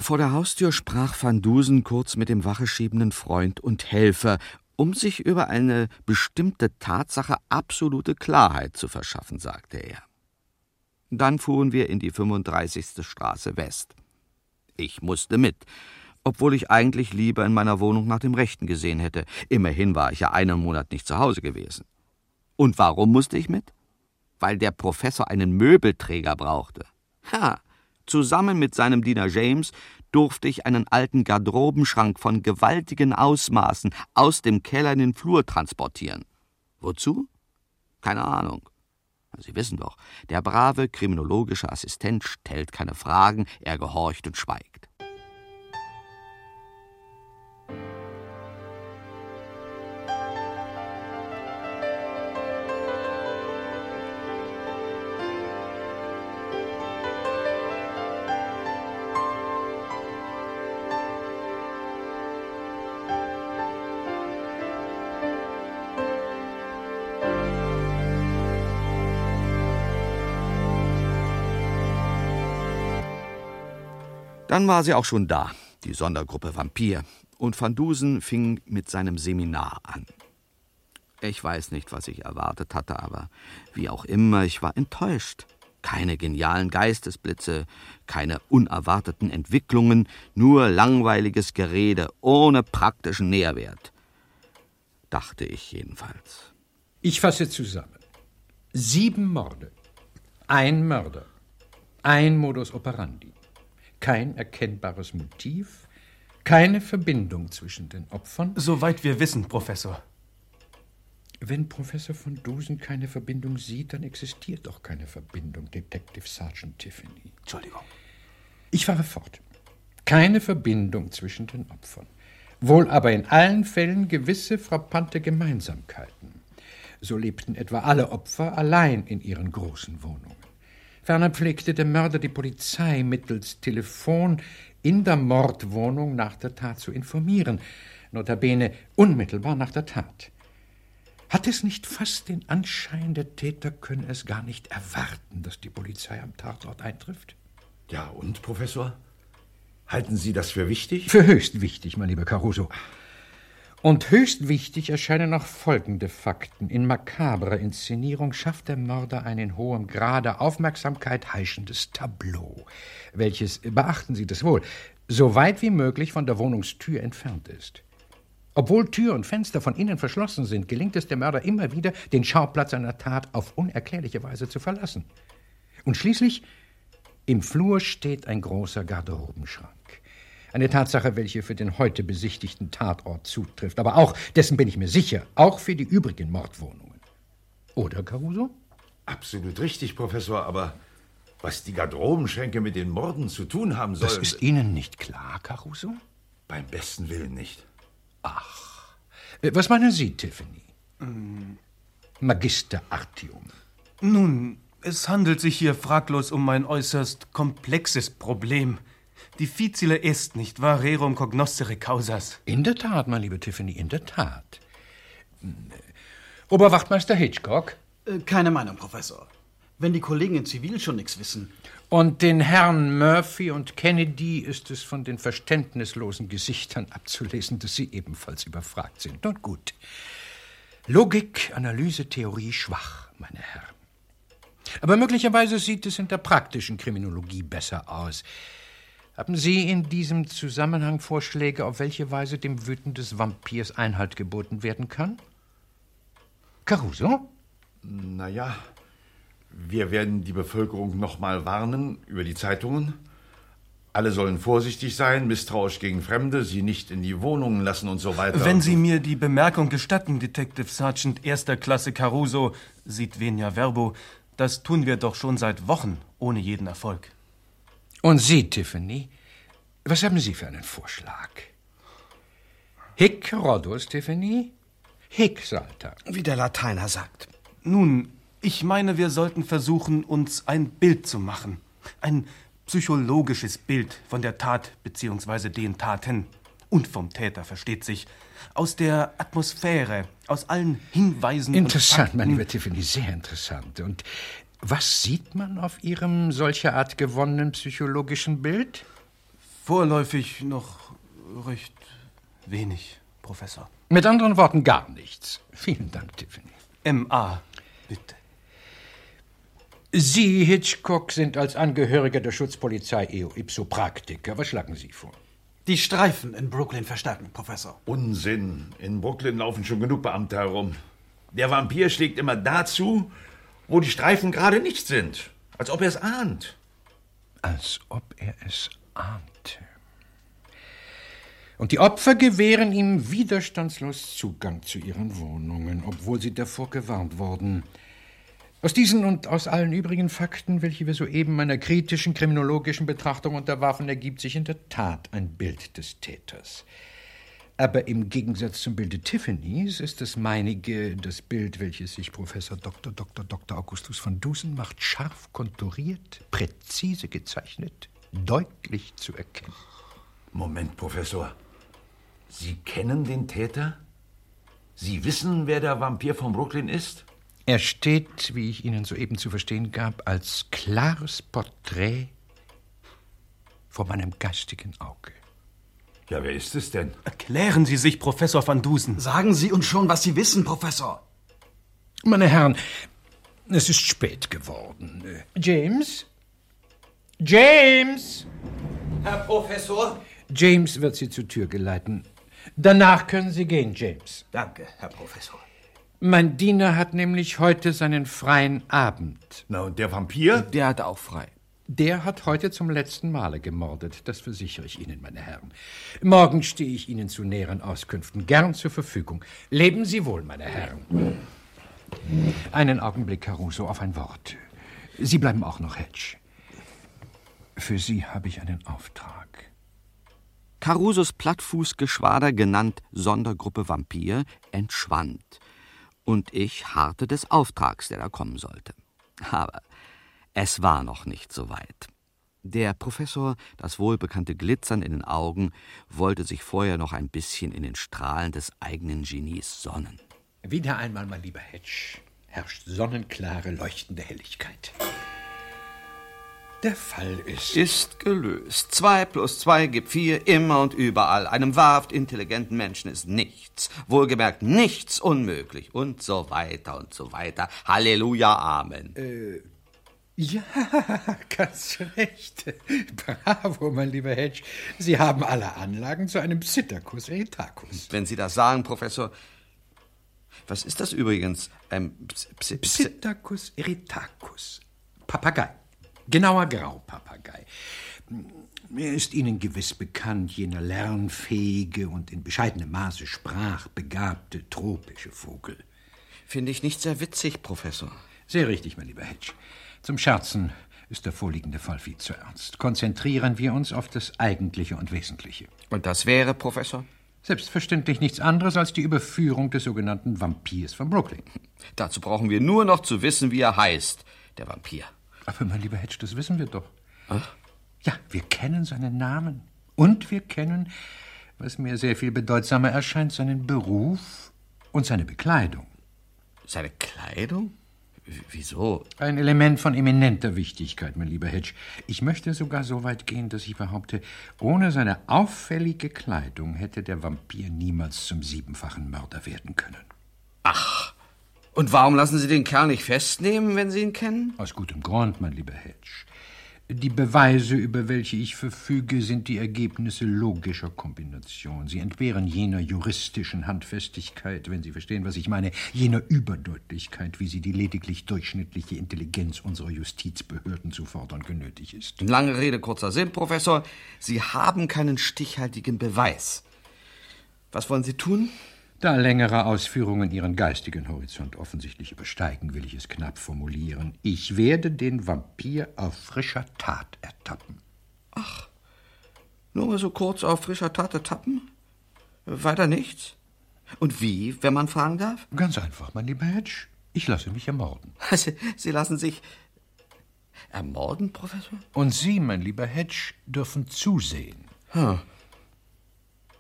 Vor der Haustür sprach Van Dusen kurz mit dem wacheschiebenden Freund und Helfer, um sich über eine bestimmte Tatsache absolute Klarheit zu verschaffen, sagte er. Dann fuhren wir in die 35. Straße West. Ich musste mit, obwohl ich eigentlich lieber in meiner Wohnung nach dem Rechten gesehen hätte. Immerhin war ich ja einen Monat nicht zu Hause gewesen. Und warum musste ich mit? Weil der Professor einen Möbelträger brauchte. Ha! Zusammen mit seinem Diener James durfte ich einen alten Garderobenschrank von gewaltigen Ausmaßen aus dem Keller in den Flur transportieren. Wozu? Keine Ahnung. Sie wissen doch, der brave kriminologische Assistent stellt keine Fragen, er gehorcht und schweigt. Dann war sie auch schon da, die Sondergruppe Vampir, und Van Dusen fing mit seinem Seminar an. Ich weiß nicht, was ich erwartet hatte, aber wie auch immer, ich war enttäuscht. Keine genialen Geistesblitze, keine unerwarteten Entwicklungen, nur langweiliges Gerede ohne praktischen Nährwert. Dachte ich jedenfalls. Ich fasse zusammen. Sieben Morde, ein Mörder, ein Modus operandi, kein erkennbares Motiv, keine Verbindung zwischen den Opfern. Soweit wir wissen, Professor. Wenn Professor von Dusen keine Verbindung sieht, dann existiert doch keine Verbindung, Detective Sergeant Tiffany. Entschuldigung. Ich fahre fort. Keine Verbindung zwischen den Opfern. Wohl aber in allen Fällen gewisse frappante Gemeinsamkeiten. So lebten etwa alle Opfer allein in ihren großen Wohnungen. Ferner pflegte der Mörder die Polizei mittels Telefon in der Mordwohnung nach der Tat zu informieren, notabene unmittelbar nach der Tat. Hat es nicht fast den Anschein, der Täter könne es gar nicht erwarten, dass die Polizei am Tatort eintrifft? Ja, und, Professor? Halten Sie das für wichtig? Für höchst wichtig, mein lieber Caruso. Und höchst wichtig erscheinen noch folgende Fakten. In makabrer Inszenierung schafft der Mörder ein in hohem Grade Aufmerksamkeit heischendes Tableau, welches, beachten Sie das wohl, so weit wie möglich von der Wohnungstür entfernt ist. Obwohl Tür und Fenster von innen verschlossen sind, gelingt es dem Mörder immer wieder, den Schauplatz einer Tat auf unerklärliche Weise zu verlassen. Und schließlich, im Flur steht ein großer Garderobenschrank. Eine Tatsache, welche für den heute besichtigten Tatort zutrifft, aber auch, dessen bin ich mir sicher, auch für die übrigen Mordwohnungen. Oder, Caruso? Absolut richtig, Professor, aber was die Garderobenschränke mit den Morden zu tun haben sollen... Das ist Ihnen nicht klar, Caruso? Beim besten Willen nicht. Ach. Äh, Was meinen Sie, Tiffany? Magister Artium. Nun, es handelt sich hier fraglos um ein äußerst komplexes Problem. Difficile est, nicht wahr? Rerum cognoscere causas. In der Tat, mein lieber Tiffany, in der Tat. Oberwachtmeister Hitchcock? Äh, Keine Meinung, Professor. Wenn die Kollegen in Zivil schon nichts wissen. Und den Herren Murphy und Kennedy ist es von den verständnislosen Gesichtern abzulesen, dass sie ebenfalls überfragt sind. Nun gut. Logik, Analyse, Theorie schwach, meine Herren. Aber möglicherweise sieht es in der praktischen Kriminologie besser aus. Haben Sie in diesem Zusammenhang Vorschläge, auf welche Weise dem Wüten des Vampirs Einhalt geboten werden kann? Caruso? Naja, wir werden die Bevölkerung nochmal warnen über die Zeitungen. Alle sollen vorsichtig sein, misstrauisch gegen Fremde, sie nicht in die Wohnungen lassen und so weiter. Wenn Sie mir die Bemerkung gestatten, Detective Sergeant erster Klasse Caruso, sieht venia verbo, das tun wir doch schon seit Wochen ohne jeden Erfolg. Und Sie, Tiffany, was haben Sie für einen Vorschlag? Hic Rhodus, Tiffany? Hic Salta. Wie der Lateiner sagt. Nun, ich meine, wir sollten versuchen, uns ein Bild zu machen. Ein psychologisches Bild von der Tat bzw. den Taten. Und vom Täter, versteht sich. Aus der Atmosphäre, aus allen Hinweisen. Interessant, und mein Fakten. lieber Tiffany, sehr interessant. Und was sieht man auf Ihrem solcher Art gewonnenen psychologischen Bild? Vorläufig noch recht wenig, Professor. Mit anderen Worten gar nichts. Vielen Dank, Tiffany. M.A. Bitte. Sie, Hitchcock, sind als Angehöriger der Schutzpolizei eo ipso Praktiker. Was schlagen Sie vor? Die Streifen in Brooklyn verstärken, Professor. Unsinn. In Brooklyn laufen schon genug Beamte herum. Der Vampir schlägt immer dazu, wo die Streifen gerade nicht sind. Als ob er es ahnt. Als ob er es ahnte. Und die Opfer gewähren ihm widerstandslos Zugang zu ihren Wohnungen, obwohl sie davor gewarnt wurden. Aus diesen und aus allen übrigen Fakten, welche wir soeben meiner kritischen kriminologischen Betrachtung unterwarfen, ergibt sich in der Tat ein Bild des Täters. Aber im Gegensatz zum Bilde Tiffany's ist das meinige, das Bild, welches sich Professor Dr. Dr. Dr. Augustus von Dusen macht, scharf konturiert, präzise gezeichnet, deutlich zu erkennen. Moment, Professor. Sie kennen den Täter? Sie wissen, wer der Vampir von Brooklyn ist? Er steht, wie ich Ihnen soeben zu verstehen gab, als klares Porträt vor meinem geistigen Auge. Ja, wer ist es denn? Erklären Sie sich, Professor van Dusen. Sagen Sie uns schon, was Sie wissen, Professor. Meine Herren, es ist spät geworden. Äh, James? James! Herr Professor? James wird Sie zur Tür geleiten. Danach können Sie gehen, James. Danke, Herr Professor. Mein Diener hat nämlich heute seinen freien Abend. Na, und der Vampir? Der hat auch frei. Der hat heute zum letzten Male gemordet, das versichere ich Ihnen, meine Herren. Morgen stehe ich Ihnen zu näheren Auskünften gern zur Verfügung. Leben Sie wohl, meine Herren. Einen Augenblick, Caruso, auf ein Wort. Sie bleiben auch noch, Hedge. Für Sie habe ich einen Auftrag. Carusos Plattfußgeschwader, genannt Sondergruppe Vampir, entschwand. Und ich harrte des Auftrags, der da kommen sollte. Aber es war noch nicht so weit. Der Professor, das wohlbekannte Glitzern in den Augen, wollte sich vorher noch ein bisschen in den Strahlen des eigenen Genies sonnen. Wieder einmal, mein lieber Hedge, herrscht sonnenklare, leuchtende Helligkeit. Der Fall ist. Ist gelöst. Zwei plus zwei gibt vier, immer und überall. Einem wahrhaft intelligenten Menschen ist nichts, wohlgemerkt nichts unmöglich. Und so weiter und so weiter. Halleluja, Amen. Äh, ja, ganz recht. Bravo, mein lieber Hedge. Sie haben alle Anlagen zu einem Psittacus eritacus. Wenn Sie das sagen, Professor. Was ist das übrigens? Ähm, Ps Ps Psittacus eritacus. Papagei. Genauer Graupapagei. Er ist Ihnen gewiss bekannt, jener lernfähige und in bescheidenem Maße sprachbegabte tropische Vogel. Finde ich nicht sehr witzig, Professor. Sehr richtig, mein lieber Hedge. Zum Scherzen ist der vorliegende Fall viel zu ernst. Konzentrieren wir uns auf das Eigentliche und Wesentliche. Und das wäre, Professor? Selbstverständlich nichts anderes als die Überführung des sogenannten Vampirs von Brooklyn. Dazu brauchen wir nur noch zu wissen, wie er heißt, der Vampir. Aber mein lieber Hedge, das wissen wir doch. Ach? Ja, wir kennen seinen Namen. Und wir kennen, was mir sehr viel bedeutsamer erscheint, seinen Beruf und seine Bekleidung. Seine Kleidung? Wieso? Ein Element von eminenter Wichtigkeit, mein lieber Hedge. Ich möchte sogar so weit gehen, dass ich behaupte, ohne seine auffällige Kleidung hätte der Vampir niemals zum siebenfachen Mörder werden können. Ach, und warum lassen Sie den Kerl nicht festnehmen, wenn Sie ihn kennen? Aus gutem Grund, mein lieber Hedge. Die Beweise, über welche ich verfüge, sind die Ergebnisse logischer Kombination. Sie entbehren jener juristischen Handfestigkeit, wenn Sie verstehen, was ich meine, jener Überdeutlichkeit, wie sie die lediglich durchschnittliche Intelligenz unserer Justizbehörden zu fordern genötigt ist. Lange Rede, kurzer Sinn, Professor. Sie haben keinen stichhaltigen Beweis. Was wollen Sie tun? Da längere Ausführungen Ihren geistigen Horizont offensichtlich übersteigen, will ich es knapp formulieren. Ich werde den Vampir auf frischer Tat ertappen. Ach, nur mal so kurz auf frischer Tat ertappen? Weiter nichts? Und wie, wenn man fragen darf? Ganz einfach, mein lieber Hedge. Ich lasse mich ermorden. Sie, Sie lassen sich ermorden, Professor? Und Sie, mein lieber Hedge, dürfen zusehen. Hm.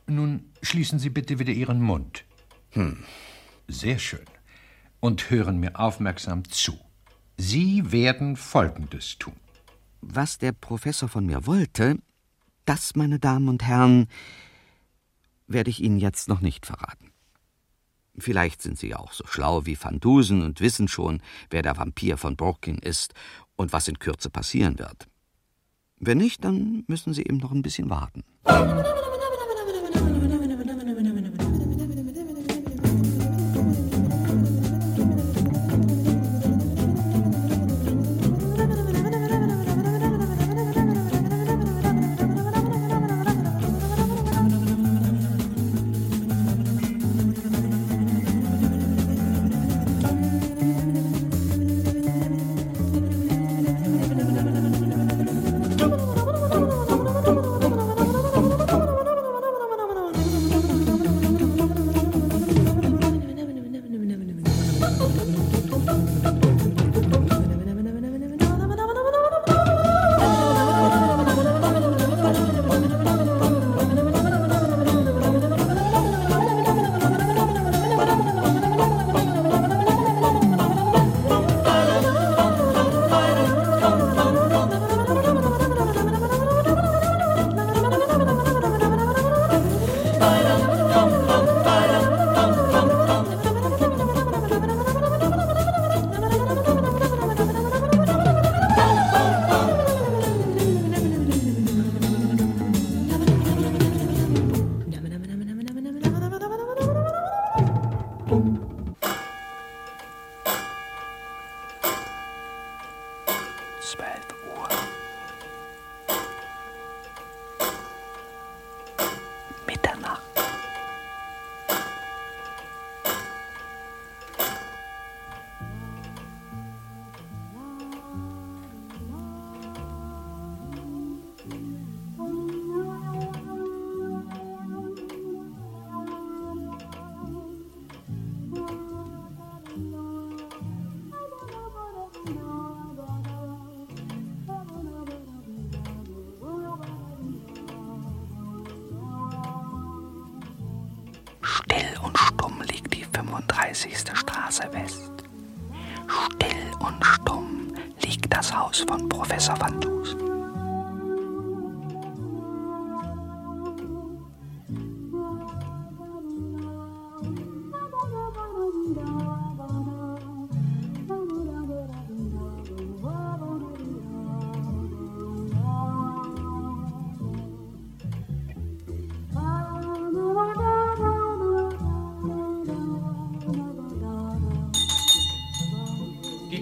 Nun schließen Sie bitte wieder Ihren Mund. Hm. Sehr schön. Und hören mir aufmerksam zu. Sie werden Folgendes tun. Was der Professor von mir wollte, das, meine Damen und Herren, werde ich Ihnen jetzt noch nicht verraten. Vielleicht sind Sie ja auch so schlau wie Van Dusen und wissen schon, wer der Vampir von Brooklyn ist und was in Kürze passieren wird. Wenn nicht, dann müssen Sie eben noch ein bisschen warten.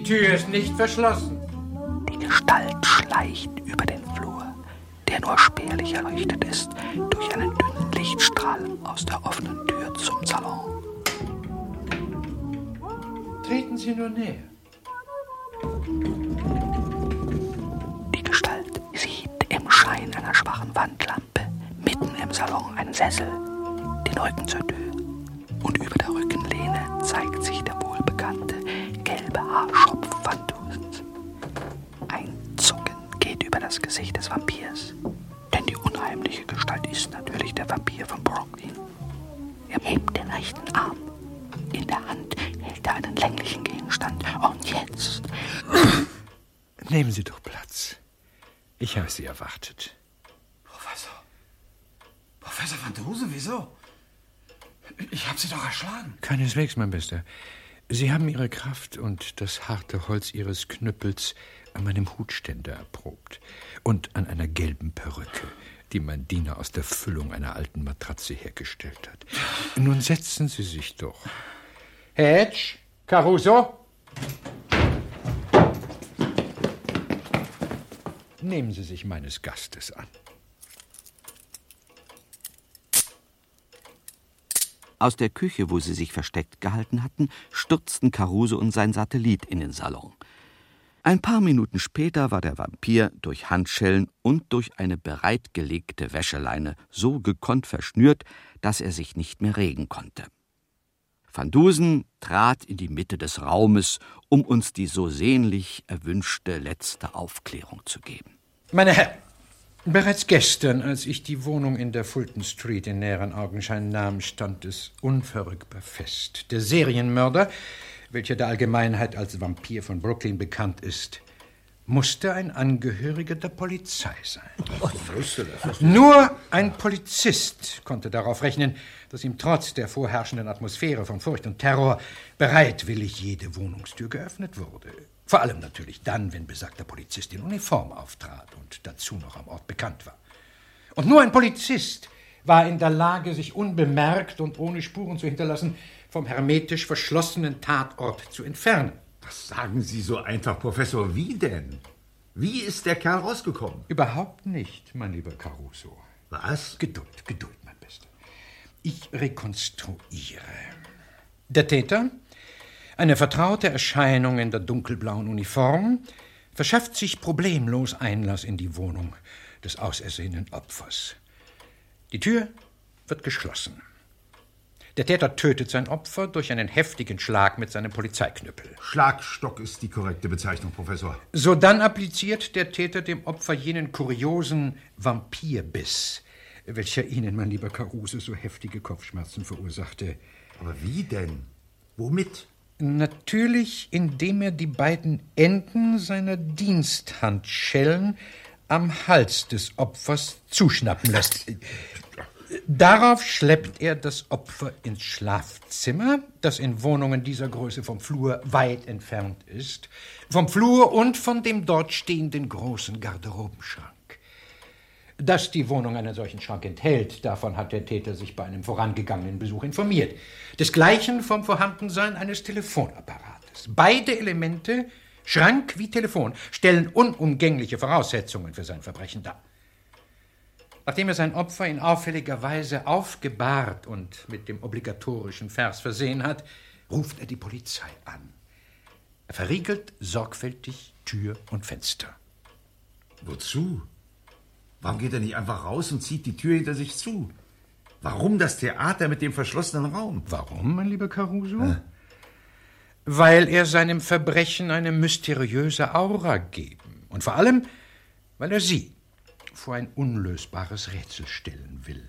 Tür ist nicht verschlossen. Die Gestalt schleicht über den Flur, der nur spärlich erleuchtet ist durch einen dünnen Lichtstrahl aus der offenen Tür zum Salon. Treten Sie nur näher. Keineswegs, mein Bester. Sie haben Ihre Kraft und das harte Holz Ihres Knüppels an meinem Hutständer erprobt und an einer gelben Perücke, die mein Diener aus der Füllung einer alten Matratze hergestellt hat. Nun setzen Sie sich doch. Hedge, Caruso. Nehmen Sie sich meines Gastes an. Aus der Küche, wo sie sich versteckt gehalten hatten, stürzten Caruso und sein Satellit in den Salon. Ein paar Minuten später war der Vampir durch Handschellen und durch eine bereitgelegte Wäscheleine so gekonnt verschnürt, dass er sich nicht mehr regen konnte. Van Dusen trat in die Mitte des Raumes, um uns die so sehnlich erwünschte letzte Aufklärung zu geben. Meine Herren, bereits gestern, als ich die Wohnung in der Fulton Street in näheren Augenschein nahm, stand es unverrückbar fest. Der Serienmörder, welcher der Allgemeinheit als Vampir von Brooklyn bekannt ist, musste ein Angehöriger der Polizei sein. Nur ein Polizist konnte darauf rechnen, dass ihm trotz der vorherrschenden Atmosphäre von Furcht und Terror bereitwillig jede Wohnungstür geöffnet wurde. Vor allem natürlich dann, wenn besagter Polizist in Uniform auftrat und dazu noch am Ort bekannt war. Und nur ein Polizist war in der Lage, sich unbemerkt und ohne Spuren zu hinterlassen, vom hermetisch verschlossenen Tatort zu entfernen. Das sagen Sie so einfach, Professor. Wie denn? Wie ist der Kerl rausgekommen? Überhaupt nicht, mein lieber Caruso. Was? Geduld, Geduld, mein Bester. Ich rekonstruiere. Der Täter, eine vertraute Erscheinung in der dunkelblauen Uniform, verschafft sich problemlos Einlass in die Wohnung des ausersehenen Opfers. Die Tür wird geschlossen. Der Täter tötet sein Opfer durch einen heftigen Schlag mit seinem Polizeiknüppel. Schlagstock ist die korrekte Bezeichnung, Professor. Sodann appliziert der Täter dem Opfer jenen kuriosen Vampirbiss, welcher Ihnen, mein lieber Caruso, so heftige Kopfschmerzen verursachte. Aber wie denn? Womit? Natürlich, indem er die beiden Enden seiner Diensthandschellen am Hals des Opfers zuschnappen lässt. Darauf schleppt er das Opfer ins Schlafzimmer, das in Wohnungen dieser Größe vom Flur weit entfernt ist, vom Flur und von dem dort stehenden großen Garderobenschrank. Dass die Wohnung einen solchen Schrank enthält, davon hat der Täter sich bei einem vorangegangenen Besuch informiert. Desgleichen vom Vorhandensein eines Telefonapparates. Beide Elemente, Schrank wie Telefon, stellen unumgängliche Voraussetzungen für sein Verbrechen dar. Nachdem er sein Opfer in auffälliger Weise aufgebahrt und mit dem obligatorischen Vers versehen hat, ruft er die Polizei an. Er verriegelt sorgfältig Tür und Fenster. Wozu? Warum geht er nicht einfach raus und zieht die Tür hinter sich zu? Warum das Theater mit dem verschlossenen Raum? Warum, mein lieber Caruso? Äh? Weil er seinem Verbrechen eine mysteriöse Aura geben. Und vor allem, weil er sie vor ein unlösbares Rätsel stellen will.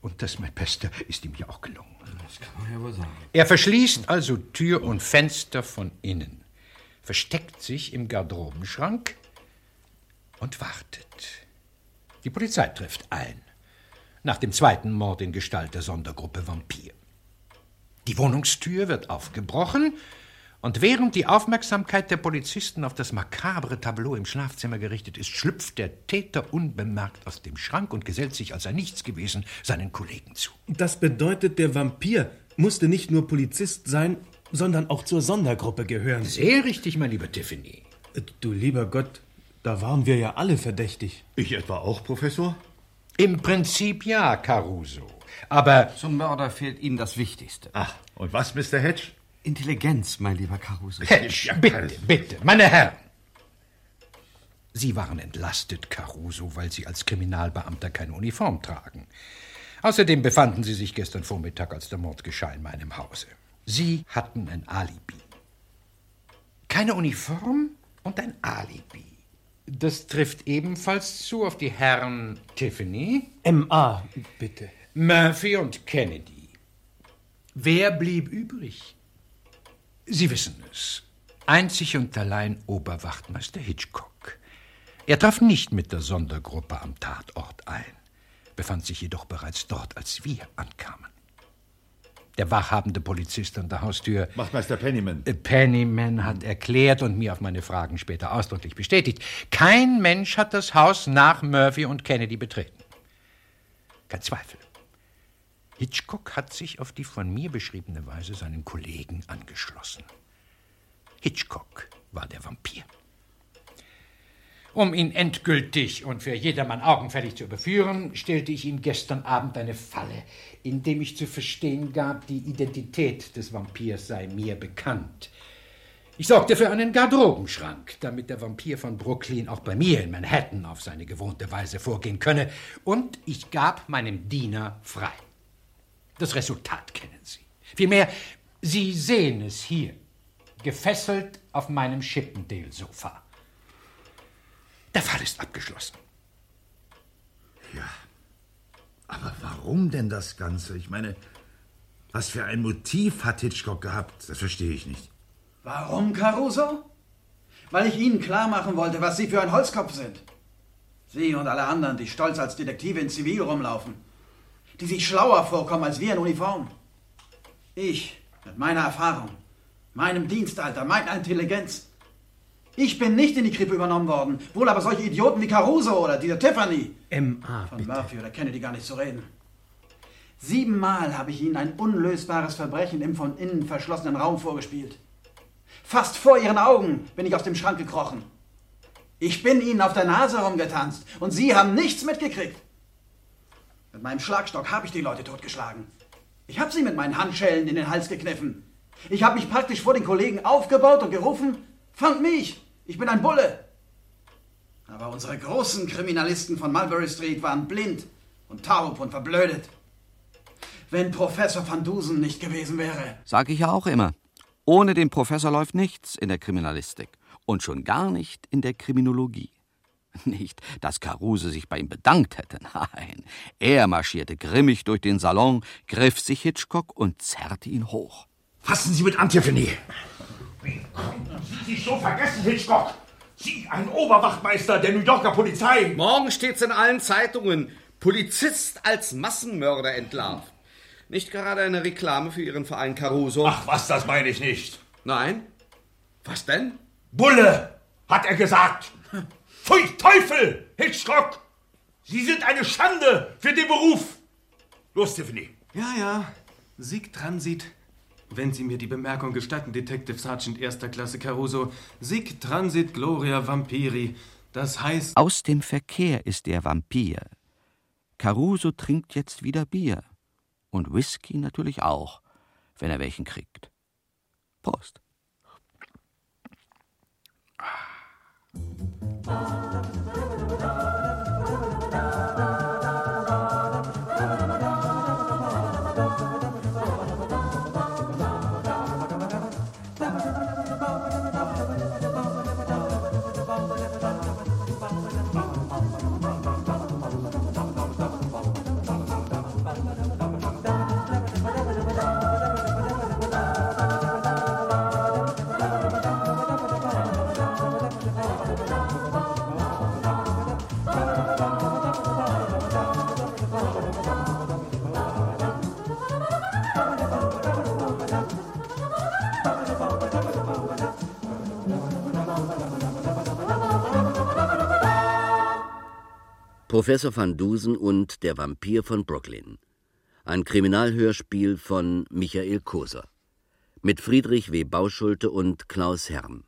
Und das, mein Bester, ist ihm ja auch gelungen. Das kann man ja wohl sagen. Er verschließt also Tür und Fenster von innen, versteckt sich im Garderobenschrank und wartet. Die Polizei trifft ein. Nach dem zweiten Mord in Gestalt der Sondergruppe Vampir. Die Wohnungstür wird aufgebrochen und während die Aufmerksamkeit der Polizisten auf das makabre Tableau im Schlafzimmer gerichtet ist, schlüpft der Täter unbemerkt aus dem Schrank und gesellt sich, als sei nichts gewesen, seinen Kollegen zu. Das bedeutet, der Vampir musste nicht nur Polizist sein, sondern auch zur Sondergruppe gehören. Sehr richtig, mein lieber Tiffany. Du lieber Gott, da waren wir ja alle verdächtig. Ich etwa auch, Professor? Im Prinzip ja, Caruso. Aber. Zum Mörder fehlt Ihnen das Wichtigste. Ach, und was, Mr. Hedge? Intelligenz, mein lieber Caruso. Hedge, bitte, bitte, meine Herren. Sie waren entlastet, Caruso, weil Sie als Kriminalbeamter keine Uniform tragen. Außerdem befanden Sie sich gestern Vormittag, als der Mord geschah, in meinem Hause. Sie hatten ein Alibi. Keine Uniform und ein Alibi. Das trifft ebenfalls zu auf die Herren Tiffany. M.A., bitte. Murphy und Kennedy. Wer blieb übrig? Sie wissen es. Einzig und allein Oberwachtmeister Hitchcock. Er traf nicht mit der Sondergruppe am Tatort ein, befand sich jedoch bereits dort, als wir ankamen. Der wachhabende Polizist an der Haustür. Wachtmeister Pennyman. Äh, Pennyman hat erklärt und mir auf meine Fragen später ausdrücklich bestätigt. Kein Mensch hat das Haus nach Murphy und Kennedy betreten. Kein Zweifel. Hitchcock hat sich auf die von mir beschriebene Weise seinen Kollegen angeschlossen. Hitchcock war der Vampir. Um ihn endgültig und für jedermann augenfällig zu überführen, stellte ich ihm gestern Abend eine Falle, indem ich zu verstehen gab, die Identität des Vampirs sei mir bekannt. Ich sorgte für einen Garderobenschrank, damit der Vampir von Brooklyn auch bei mir in Manhattan auf seine gewohnte Weise vorgehen könne, und ich gab meinem Diener frei. Das Resultat kennen Sie. Vielmehr, Sie sehen es hier, gefesselt auf meinem Chippendale-Sofa. Der Fall ist abgeschlossen. Ja. Aber warum denn das Ganze? Ich meine, was für ein Motiv hat Hitchcock gehabt? Das verstehe ich nicht. Warum, Caruso? Weil ich Ihnen klar machen wollte, was Sie für ein Holzkopf sind. Sie und alle anderen, die stolz als Detektive in Zivil rumlaufen. Die sich schlauer vorkommen als wir in Uniform. Ich, mit meiner Erfahrung, meinem Dienstalter, meiner Intelligenz. Ich bin nicht in die Krippe übernommen worden. Wohl aber solche Idioten wie Caruso oder dieser Tiffany. M.A. Von Murphy oder Kennedy gar nicht zu reden. Siebenmal habe ich Ihnen ein unlösbares Verbrechen im von innen verschlossenen Raum vorgespielt. Fast vor Ihren Augen bin ich aus dem Schrank gekrochen. Ich bin Ihnen auf der Nase rumgetanzt und Sie haben nichts mitgekriegt. Mit meinem Schlagstock habe ich die Leute totgeschlagen. Ich habe sie mit meinen Handschellen in den Hals gekniffen. Ich habe mich praktisch vor den Kollegen aufgebaut und gerufen, fangt mich, ich bin ein Bulle. Aber unsere großen Kriminalisten von Mulberry Street waren blind und taub und verblödet. Wenn Professor Van Dusen nicht gewesen wäre. Sag ich ja auch immer. Ohne den Professor läuft nichts in der Kriminalistik. Und schon gar nicht in der Kriminologie. Nicht, dass Caruse sich bei ihm bedankt hätte, nein. Er marschierte grimmig durch den Salon, griff sich Hitchcock und zerrte ihn hoch. Fassen Sie mit an, Wie konnten Sie sich so vergessen, Hitchcock? Sie, ein Oberwachtmeister der New Yorker Polizei. Morgen steht's in allen Zeitungen. Polizist als Massenmörder entlarvt. Nicht gerade eine Reklame für Ihren Verein Caruso. Ach was, das meine ich nicht. Nein? Was denn? Bulle, hat er gesagt. Pfui Teufel, Hitchcock! Sie sind eine Schande für den Beruf. Los, Tiffany. Ja, ja. Sieg Transit. Wenn Sie mir die Bemerkung gestatten, Detective Sergeant erster Klasse Caruso. Sieg Transit Gloria Vampiri. Das heißt. Aus dem Verkehr ist der Vampir. Caruso trinkt jetzt wieder Bier. Und Whisky natürlich auch, wenn er welchen kriegt. Prost. Professor van Dusen und der Vampir von Brooklyn. Ein Kriminalhörspiel von Michael Koser. Mit Friedrich W. Bauschulte und Klaus Herm.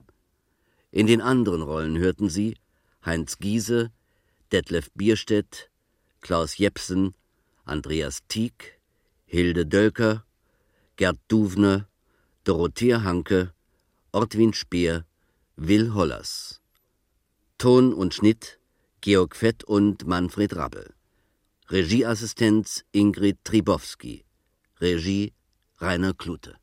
In den anderen Rollen hörten Sie Heinz Giese, Detlef Bierstedt, Klaus Jepsen, Andreas Tieck, Hilde Dölker, Gerd Duvner, Dorothea Hanke, Ortwin Speer, Will Hollers. Ton und Schnitt Georg Fett und Manfred Rabbel. Regieassistenz Ingrid Tribowski. Regie Rainer Klute.